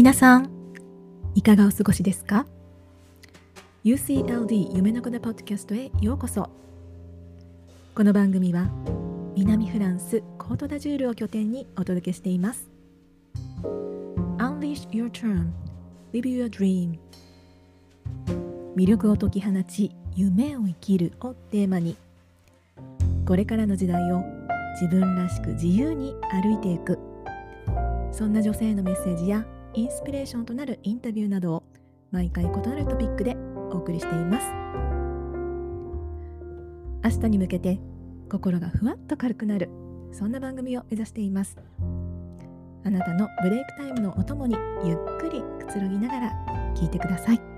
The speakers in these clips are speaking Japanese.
皆さんいかがお過ごしですか？UCLD 夢の子のポッドキャストへようこそ。この番組は南フランスコートダジュールを拠点にお届けしています。Unleash your term Live your dream. 魅力を解き放ち夢を生きるをテーマにこれからの時代を自分らしく自由に歩いていく。そんな女性のメッセージやインスピレーションとなるインタビューなどを毎回異なるトピックでお送りしています。明日に向けて心がふわっと軽くなるそんな番組を目指しています。あなたのブレイクタイムのお供にゆっくりくつろぎながら聞いてください。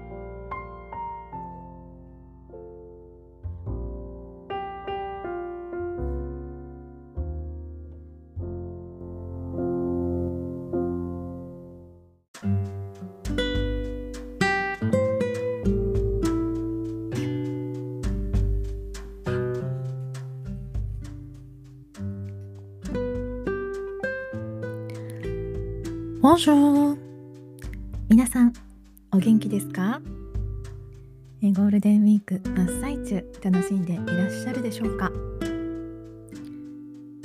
Bonjour! 皆さん、お元気ですか？ゴールデンウィーク真っ最中楽しんでいらっしゃるでしょうか、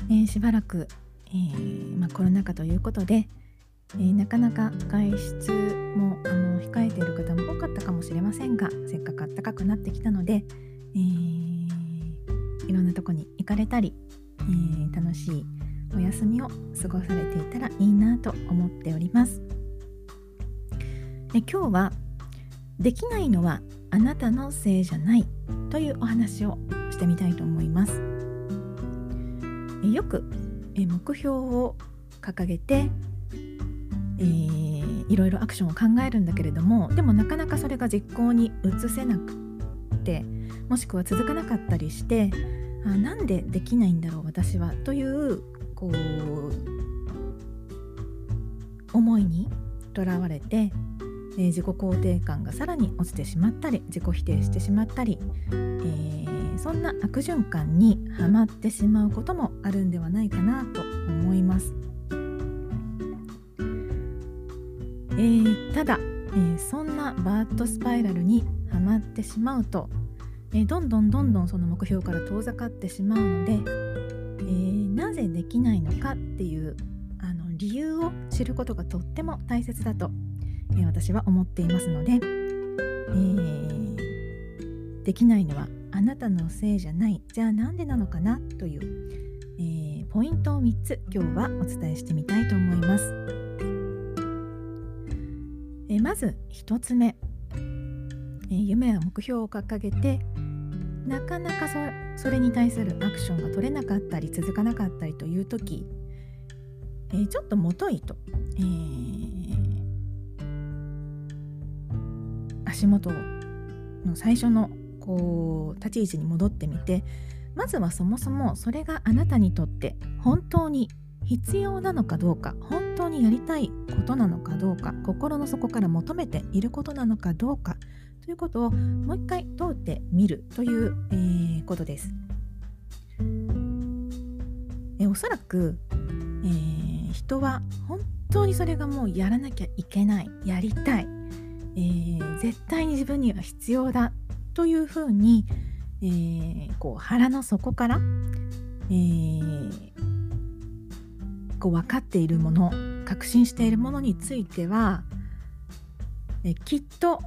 えー、しばらく、えー、まあ、コロナ禍ということで、えー、なかなか外出もあの控えている方も多かったかもしれませんがせっかく暖かくなってきたので、えいろんなとこに行かれたり、え楽しいお休みを過ごされていたらいいなと思っております。で今日はできないのはあなたのせいじゃないというお話をしてみたいと思います。よく目標を掲げて、えー、いろいろアクションを考えるんだけれどもでもなかなかそれが実行に移せなくてもしくは続かなかったりしてあなんでできないんだろう私はというこう思いにとらわれて、えー、自己肯定感がさらに落ちてしまったり自己否定してしまったり、えー、そんな悪循環にはまってしまうこともあるんではないかなと思います。えー、ただ、えー、そんなバーットスパイラルにはまってしまうと、えー、どんどんどんどんその目標から遠ざかってしまうの、できないのかっていうあの理由を知ることがとっても大切だと、えー、私は思っていますので、えー、できないのはあなたのせいじゃないじゃあなんでなのかなという、えー、ポイントを3つ今日はお伝えしてみたいと思います。えー、まず1つ目、えー、夢や目標を掲げてなかなかそそれに対するアクションが取れなかったり続かなかったりという時、えー、ちょっともといと、えー、足元の最初のこう立ち位置に戻ってみてまずはそもそもそれがあなたにとって本当に必要なのかどうか本当にやりたいことなのかどうか心の底から求めていることなのかどうかということをもう一回通ってみるという、えー、ことです。えおそらく、えー、人は本当にそれがもうやらなきゃいけないやりたい、えー、絶対に自分には必要だというふうに、えー、こう腹の底から、えー、こう分かっているもの確信しているものについては、えきっと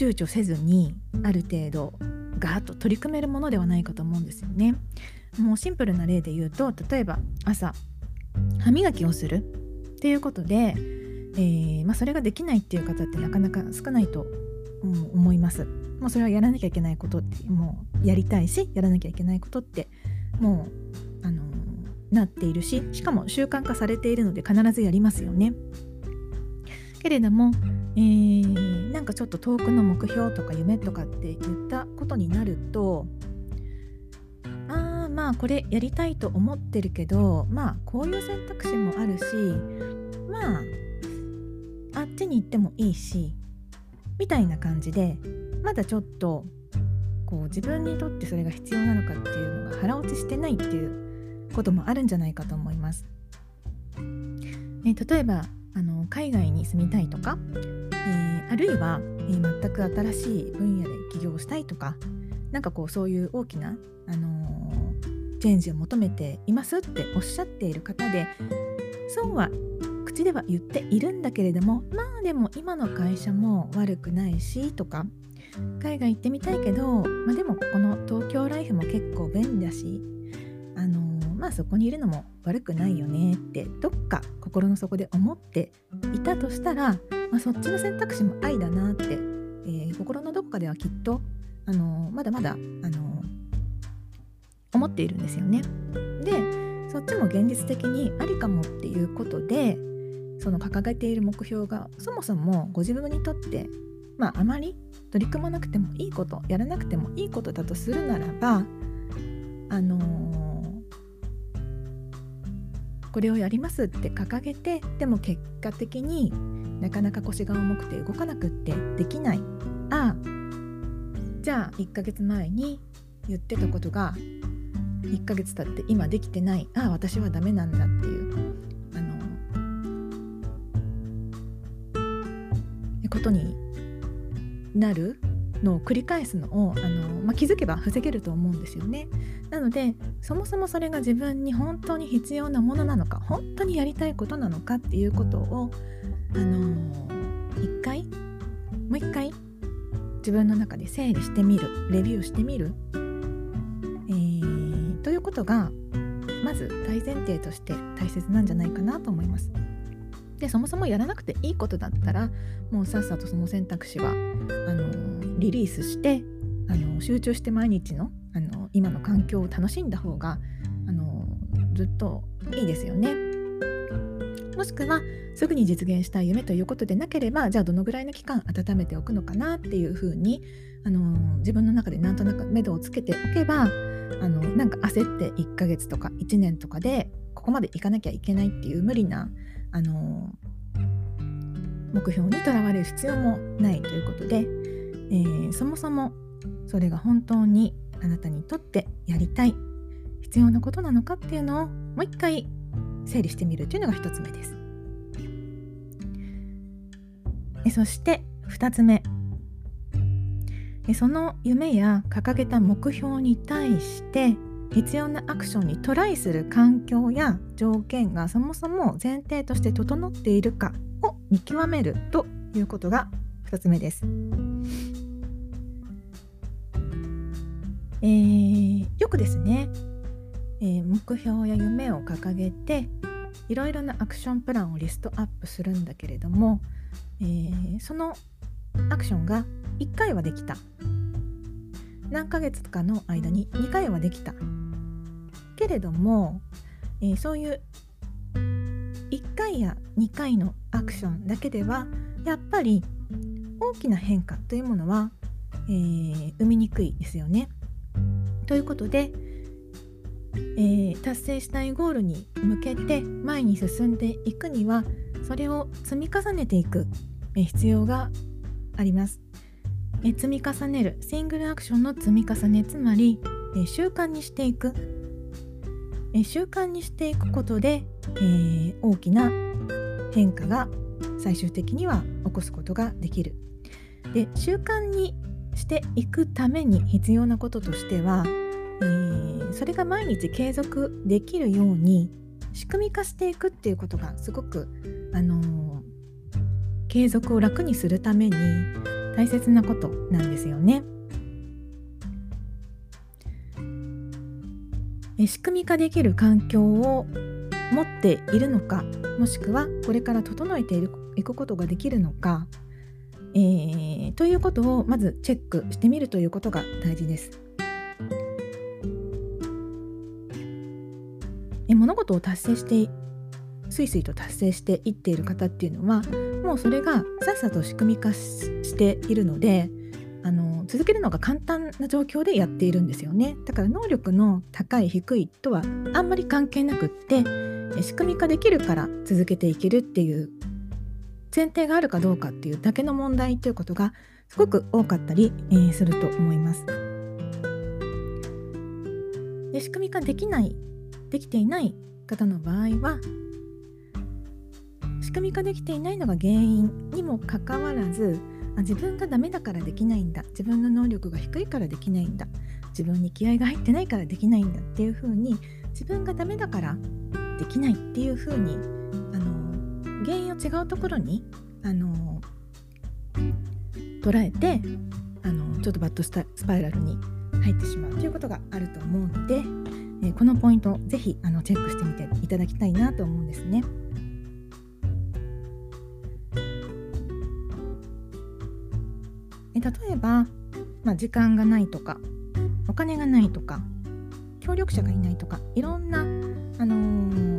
躊躇せずにある程度ガーッと取り組めるものではないかと思うんですよね。もうシンプルな例で言うと例えば朝歯磨きをするっていうことで、えー、まあ、それができないっていう方ってなかなか少ないと、思います。もうそれはやらなきゃいけないことってもうやりたいしやらなきゃいけないことってもうあのなっているししかも習慣化されているので必ずやりますよね。けれどもえー、なんかちょっと遠くの目標とか夢とかって言ったことになるとああまあこれやりたいと思ってるけどまあこういう選択肢もあるしまああっちに行ってもいいしみたいな感じでまだちょっとこう自分にとってそれが必要なのかっていうのが腹落ちしてないっていうこともあるんじゃないかと思います。えー、例えば海外に住みたいとか、えー、あるいは、えー、全く新しい分野で起業したいとかなんかこうそういう大きな、あのチェンジを求めていますっておっしゃっている方でそうは口では言っているんだけれどもまあでも今の会社も悪くないしとか海外行ってみたいけど、まあ、でもこの東京ライフも結構便利だしあのまあそこにいるのも悪くないよねってどっか心の底で思っていたとしたら、まあ、そっちの選択肢も愛だなって、えー、心のどこかではきっとあのまだまだあの思っているんですよね。でそっちも現実的にありかもっていうことでその掲げている目標がそもそもご自分にとってまああまり取り組まなくてもいいことやらなくてもいいことだとするならばあのー、これをやりますって掲げてでも結果的になかなか腰が重くて動かなくってできない。ああじゃあ1ヶ月前に言ってたことが1ヶ月経って今できてない。ああ私はダメなんだっていう。あのことになるのを繰り返すのをあの、まあ、気づけば防げると思うんですよね。なのでそもそもそれが自分に本当に必要なものなのか本当にやりたいことなのかっていうことをあの一回もう一回自分の中で整理してみるレビューしてみるえーということがまず大前提として大切なんじゃないかなと思います。でそもそもやらなくていいことだったらもうさっさとその選択肢はあのリリースしてあの集中して毎日のあの今の環境を楽しんだ方があのずっといいですよね。もしくはすぐに実現したい夢ということでなければじゃあどのぐらいの期間温めておくのかなっていうふうにあの自分の中でなんとなく目処をつけておけばあのなんか焦って1ヶ月とか1年とかでここまでいかなきゃいけないっていう無理なあの目標にとらわれる必要もないということで、えー、そもそもそれが本当にあなたにとってやりたい必要なことなのかっていうのをもう一回整理してみるというのが1つ目です。えそして2つ目えその夢や掲げた目標に対して必要なアクションにトライする環境や条件がそもそも前提として整っているかを見極めるということが2つ目です。えー、よくですね、えー、目標や夢を掲げていろいろなアクションプランをリストアップするんだけれども、えー、そのアクションが1回はできた何ヶ月かの間に2回はできたけれども、えー、そういう1回や2回のアクションだけではやっぱり大きな変化というものは、えー、生みにくいですよね。ということで、えー、達成したいゴールに向けて前に進んでいくにはそれを積み重ねていく必要があります。え積み重ねるシングルアクションの積み重ねつまりえ習慣にしていくえ習慣にしていくことで、え、大きな変化が最終的には起こすことができる。で習慣にしていくために必要なこととしては、えー、それが毎日継続できるように仕組み化していくっていうことがすごく、あのー、継続を楽にするために大切なことなんですよね。仕組み化できる環境を持っているのかもしくはこれから整えていくことができるのか、ということをまずチェックしてみるということが大事です。え物事を達成してすいすいと達成していっている方っていうのはもうそれがさっさと仕組み化しているのであの続けるのが簡単な状況でやっているんですよねだから能力の高い低いとはあんまり関係なくって仕組み化できるから続けていけるっていう前提があるかどうかっていうだけの問題ということがすごく多かったり、えー、すると思います。で仕組み化できないできていない方の場合は仕組み化できていないのが原因にもかかわらずあ自分がダメだからできないんだ自分の能力が低いからできないんだ自分に気合が入ってないからできないんだっていう風に自分がダメだからできないっていう風にあの原因を違うところにあの捉えてあのちょっとバッドスパイラルに入ってしまうということがあると思うので、え、このポイントぜひあのチェックしてみていただきたいなと思うんですね。え例えば、まあ、時間がないとかお金がないとか協力者がいないとかいろんな、あのー、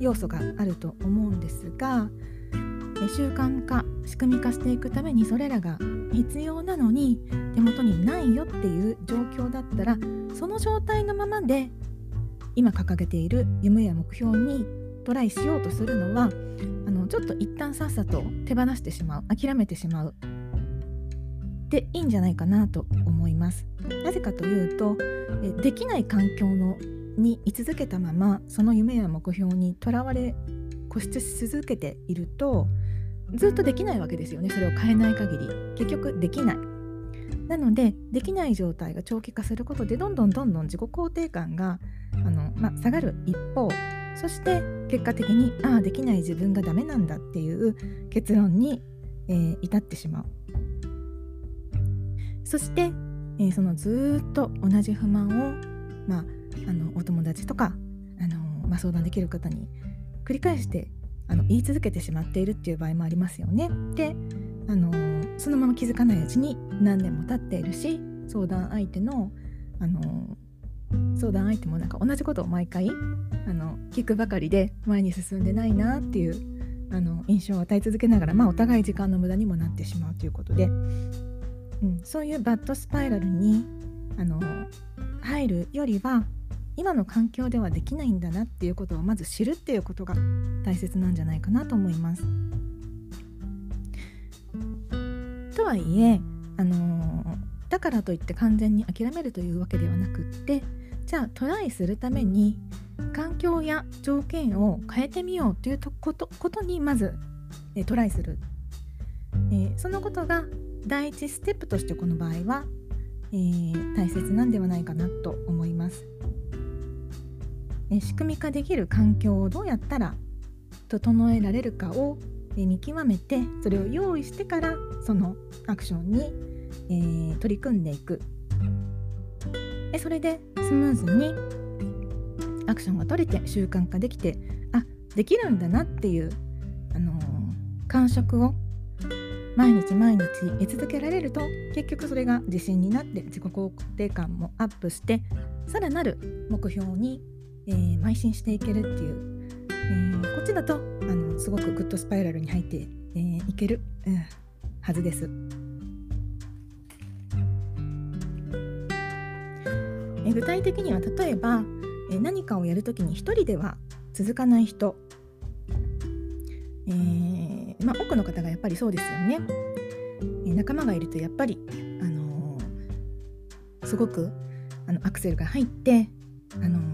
要素があると思うんですが習慣化仕組み化していくためにそれらが必要なのに手元にないよっていう状況だったらその状態のままで今掲げている夢や目標にトライしようとするのはあのちょっと一旦さっさと手放してしまう諦めてしまうでいいんじゃないかなと思います。なぜかというとできない環境のに居続けたままその夢や目標にとらわれ固執し続けているとずっとできないわけですよね。それを変えない限り。結局できない。なのでできない状態が長期化することでどんどんどんどん自己肯定感があの、まあ下がる一方そして結果的にああできない自分がダメなんだっていう結論に、えー、至ってしまう。そして、えー、そのずっと同じ不満を、まあ、あのお友達とか、あのまあ、相談できる方に繰り返してあの言い続けてしまっているっていう場合もありますよね。で、あのそのまま気づかないうちに何年も経っているし相談相手の、あの相談相手もなんか同じことを毎回あの聞くばかりで前に進んでないなっていうあの印象を与え続けながら、まあ、お互い時間の無駄にもなってしまうということでうん、そういうバッドスパイラルにあの入るよりは今の環境ではできないんだなっていうことをまず知るっていうことが大切なんじゃないかなと思います。とはいえあのだからといって完全に諦めるというわけではなくってじゃあトライするために環境や条件を変えてみようということことにまずえトライする、えー、そのことが第一ステップとしてこの場合は、えー、大切なんではないかなと思います、え仕組み化できる環境をどうやったら整えられるかを、見極めてそれを用意してからそのアクションに、えー、取り組んでいく。でそれでスムーズにアクションが取れて習慣化できてあできるんだなっていう、あのー、感触を毎日毎日得続けられると結局それが自信になって自己肯定感もアップしてさらなる目標に、えー、邁進していけるっていう、えー、こっちだとあのすごくグッドスパイラルに入って、えー、いける、うん、はずです。え具体的には例えば、え何かをやるときに一人では続かない人、えーまあ、多くの方がやっぱりそうですよね。え仲間がいるとやっぱり、あのー、すごくあのアクセルが入って、あの、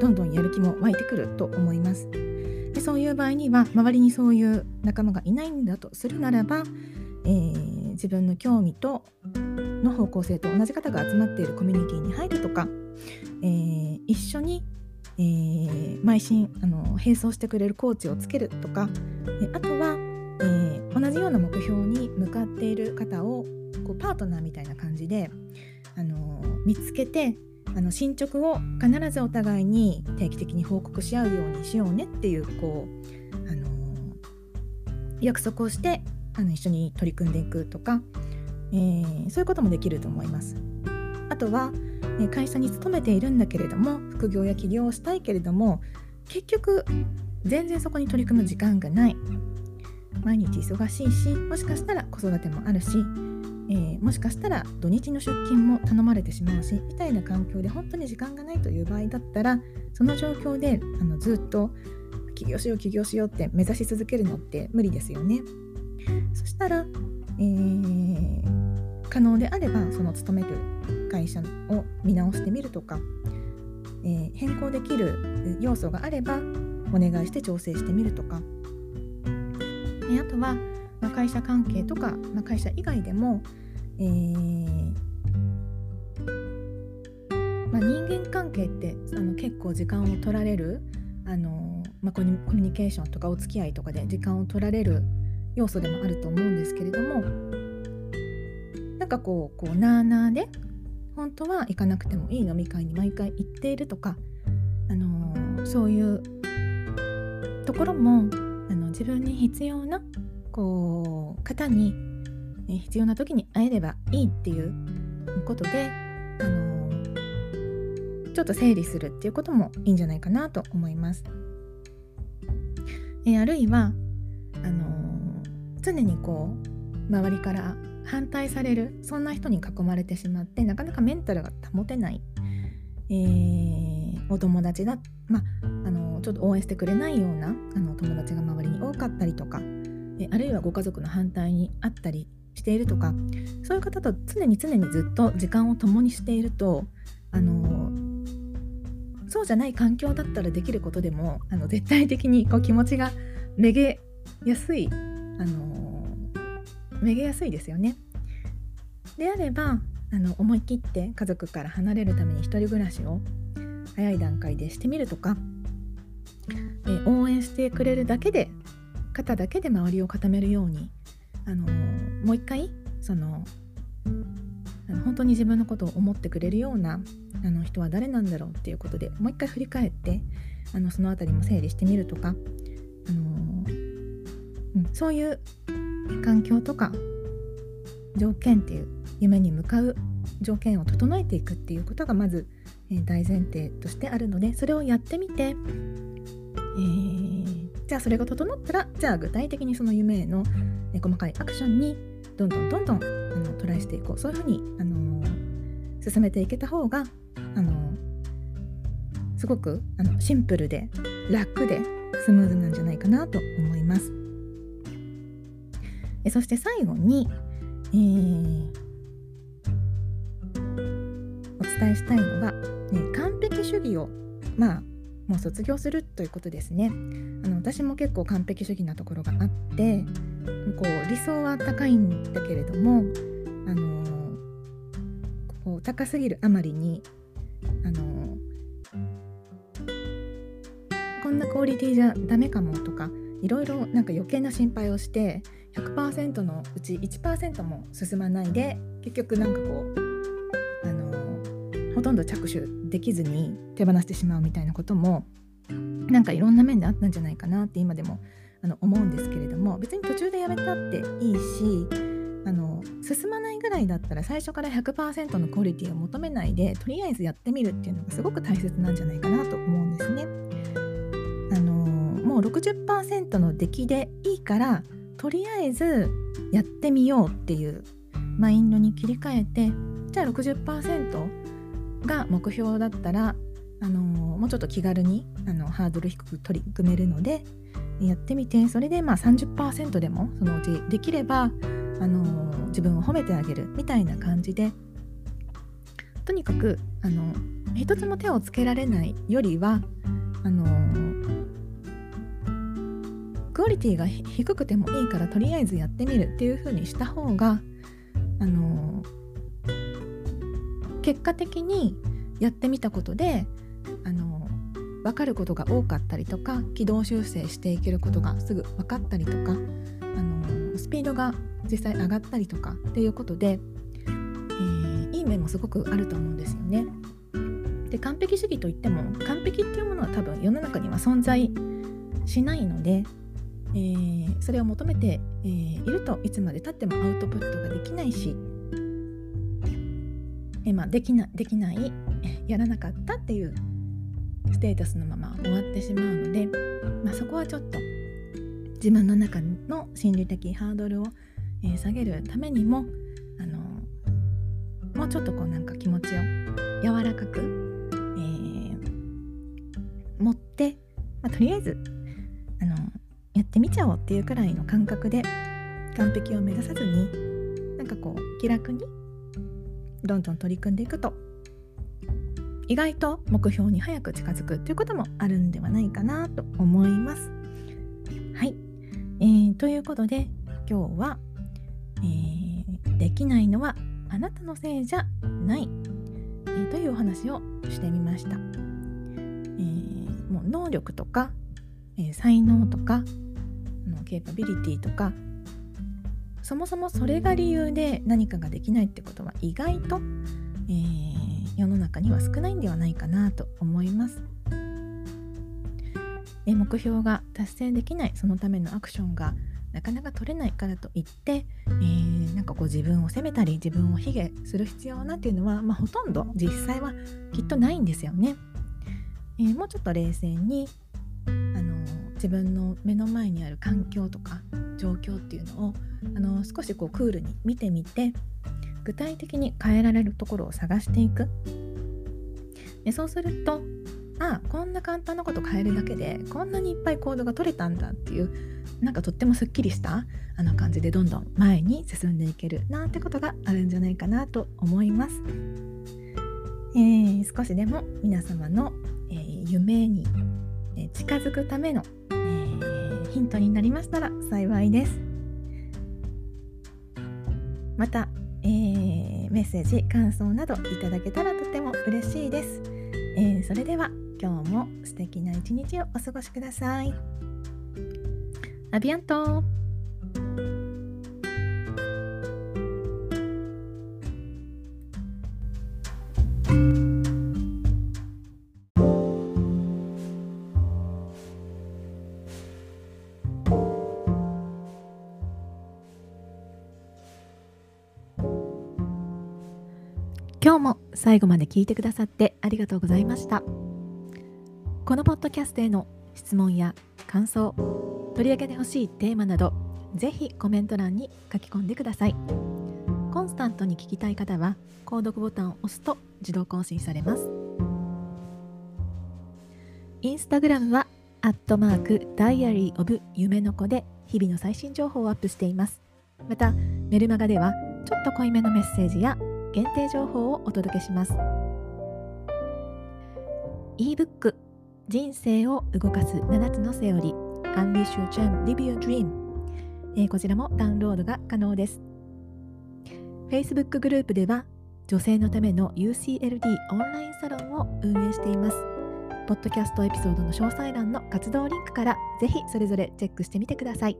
どんどんやる気も湧いてくると思います。でそういう場合には周りにそういう仲間がいないんだとするならば、えー、自分の興味との方向性と同じ方が集まっているコミュニティに入るとか、えー、一緒にえー、邁進あの並走してくれるコーチをつけるとか、あとは、え、同じような目標に向かっている方をこうパートナーみたいな感じで、あの見つけてあの進捗を必ずお互いに定期的に報告し合うようにしようねっていうこう、あの約束をしてあの一緒に取り組んでいくとか、えー、そういうこともできると思います。あとは会社に勤めているんだけれども副業や起業をしたいけれども結局全然そこに取り組む時間がない毎日忙しいしもしかしたら子育てもあるし、えー、もしかしたら土日の出勤も頼まれてしまうしみたいな環境で本当に時間がないという場合だったらその状況であのずっと起業しよう起業しようって目指し続けるのって無理ですよね。そしたら、えー、可能であればその勤める会社を見直してみるとか、えー、変更できる要素があればお願いして調整してみるとかえあとは、まあ、会社関係とか、まあ、会社以外でも、えーまあ、人間関係ってあの結構時間を取られるあの、まあ、コミュニケーションとかお付き合いとかで時間を取られる要素でもあると思うんですけれどもなんかこうこうなあなあで本当は行かなくてもいい飲み会に毎回行っているとか、あの、そういうところもあの自分に必要なこう方に必要な時に会えればいいっていうことで、あのー、ちょっと整理するっていうこともいいんじゃないかなと思います。えあるいはあのー、常にこう周りから反対されるそんな人に囲まれてしまってなかなかメンタルが保てない、えー、お友達だ、まあ、のちょっと応援してくれないようなあの友達が周りに多かったりとか、あるいはご家族の反対にあったりしているとかそういう方と常に常にずっと時間を共にしているとあのそうじゃない環境だったらできることでもあの絶対的にこう気持ちがめげやすいあのめげやすいですよね。であればあの思い切って家族から離れるために一人暮らしを早い段階でしてみるとか、え応援してくれるだけで肩だけで周りを固めるように、あのもう一回その本当に自分のことを思ってくれるようなあの人は誰なんだろうっていうことでもう一回振り返ってあのその辺りも整理してみるとか、あのうん、そういう環境とか条件っていう夢に向かう条件を整えていくっていうことがまず、えー、大前提としてあるのでそれをやってみて、えー、じゃあそれが整ったらじゃあ具体的にその夢への、え、細かいアクションにどんどんどんどんあのトライしていこうそういうふうに、あのー、進めていけた方が、あのすごくあのシンプルで楽でスムーズなんじゃないかなと思います。えそして最後に、えー、お伝えしたいのは、ね、完璧主義をまあもう卒業するということですね。あの私も結構完璧主義なところがあってこう理想は高いんだけれどもあのこう高すぎるあまりにあのこんなクオリティじゃダメかもとかいろいろなんか余計な心配をして100%のうち1%も進まないで結局なんかこうほとんど着手できずに手放してしまうみたいなこともなんかいろんな面であったんじゃないかなって今でもあの思うんですけれども別に途中でやめたっていいしあの進まないぐらいだったら最初から100%のクオリティを求めないでとりあえずやってみるっていうのがすごく大切なんじゃないかなと思うんですね。あのもう60%の出来でいいからとりあえずやってみようっていうマインドに切り替えてじゃあ60%が目標だったら、あの、もうちょっと気軽にあのハードル低く取り組めるのでやってみてそれでまあ30%でもそのうちできれば、あの、自分を褒めてあげるみたいな感じでとにかくあの一つも手をつけられないよりはあのクオリティが低くてもいいからとりあえずやってみるっていう風にした方があの結果的にやってみたことであの分かることが多かったりとか軌道修正していけることがすぐ分かったりとかあのスピードが実際上がったりとかっていうことで、えー、いい面もすごくあると思うんですよね。で完璧主義といっても完璧っていうものは多分世の中には存在しないのでえー、それを求めて、えー、いるといつまでたってもアウトプットができないし、えー、まあ、できなできない やらなかったっていうステータスのまま終わってしまうので、まあ、そこはちょっと自分の中の心理的ハードルを、えー、下げるためにも、あのもうちょっとこうなんか気持ちを柔らかく、えー、持って、まあ、とりあえずあのやってみちゃおうっていうくらいの感覚で完璧を目指さずになんかこう気楽にどんどん取り組んでいくと意外と目標に早く近づくということもあるんではないかなと思います。はい、えー、ということで今日は、えー、できないのはあなたのせいじゃない、えー、というお話をしてみました。えー、もう能力とか、え、才能とかケーパビリティとかそもそもそれが理由で何かができないってことは意外と、えー、世の中には少ないんではないかなと思います。え目標が達成できないそのためのアクションがなかなか取れないからといって、えー、なんかこう自分を責めたり自分を卑下する必要なんていうのは、まあ、ほとんど実際はきっとないんですよね。えー、もうちょっと冷静にあの自分の目の前にある環境とか状況っていうのをあの少しこうクールに見てみて具体的に変えられるところを探していく。でそうするとあこんな簡単なこと変えるだけでこんなにいっぱい行動が取れたんだっていうなんかとってもすっきりしたあの感じでどんどん前に進んでいけるなんてことがあるんじゃないかなと思います、えー、少しでも皆様の、えー、夢に、近づくための、ヒントになりましたら幸いです。またえー、メッセージ感想などいただけたらとても嬉しいです、えー、それでは今日も素敵な一日をお過ごしください。アビアント。今日も最後まで聞いてくださってありがとうございました。このポッドキャストへの質問や感想取り上げてほしいテーマなどぜひコメント欄に書き込んでください。コンスタントに聞きたい方は購読ボタンを押すと自動更新されます。インスタグラムはアットマークダイアリーオブ夢の子で日々の最新情報をアップしています。またメルマガではちょっと濃いめのメッセージや限定情報をお届けします。ebook 人生を動かす7つのセオリー Unleash Your Charm Live Your Dream、えー、こちらもダウンロードが可能です。Facebook グループでは女性のための UCLD オンラインサロンを運営しています。ポッドキャストエピソードの詳細欄の活動リンクからぜひそれぞれチェックしてみてください。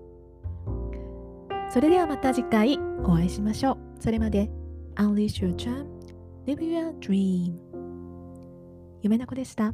それではまた次回お会いしましょう。それまで。Unleash your charm, live your dream 夢の子でした。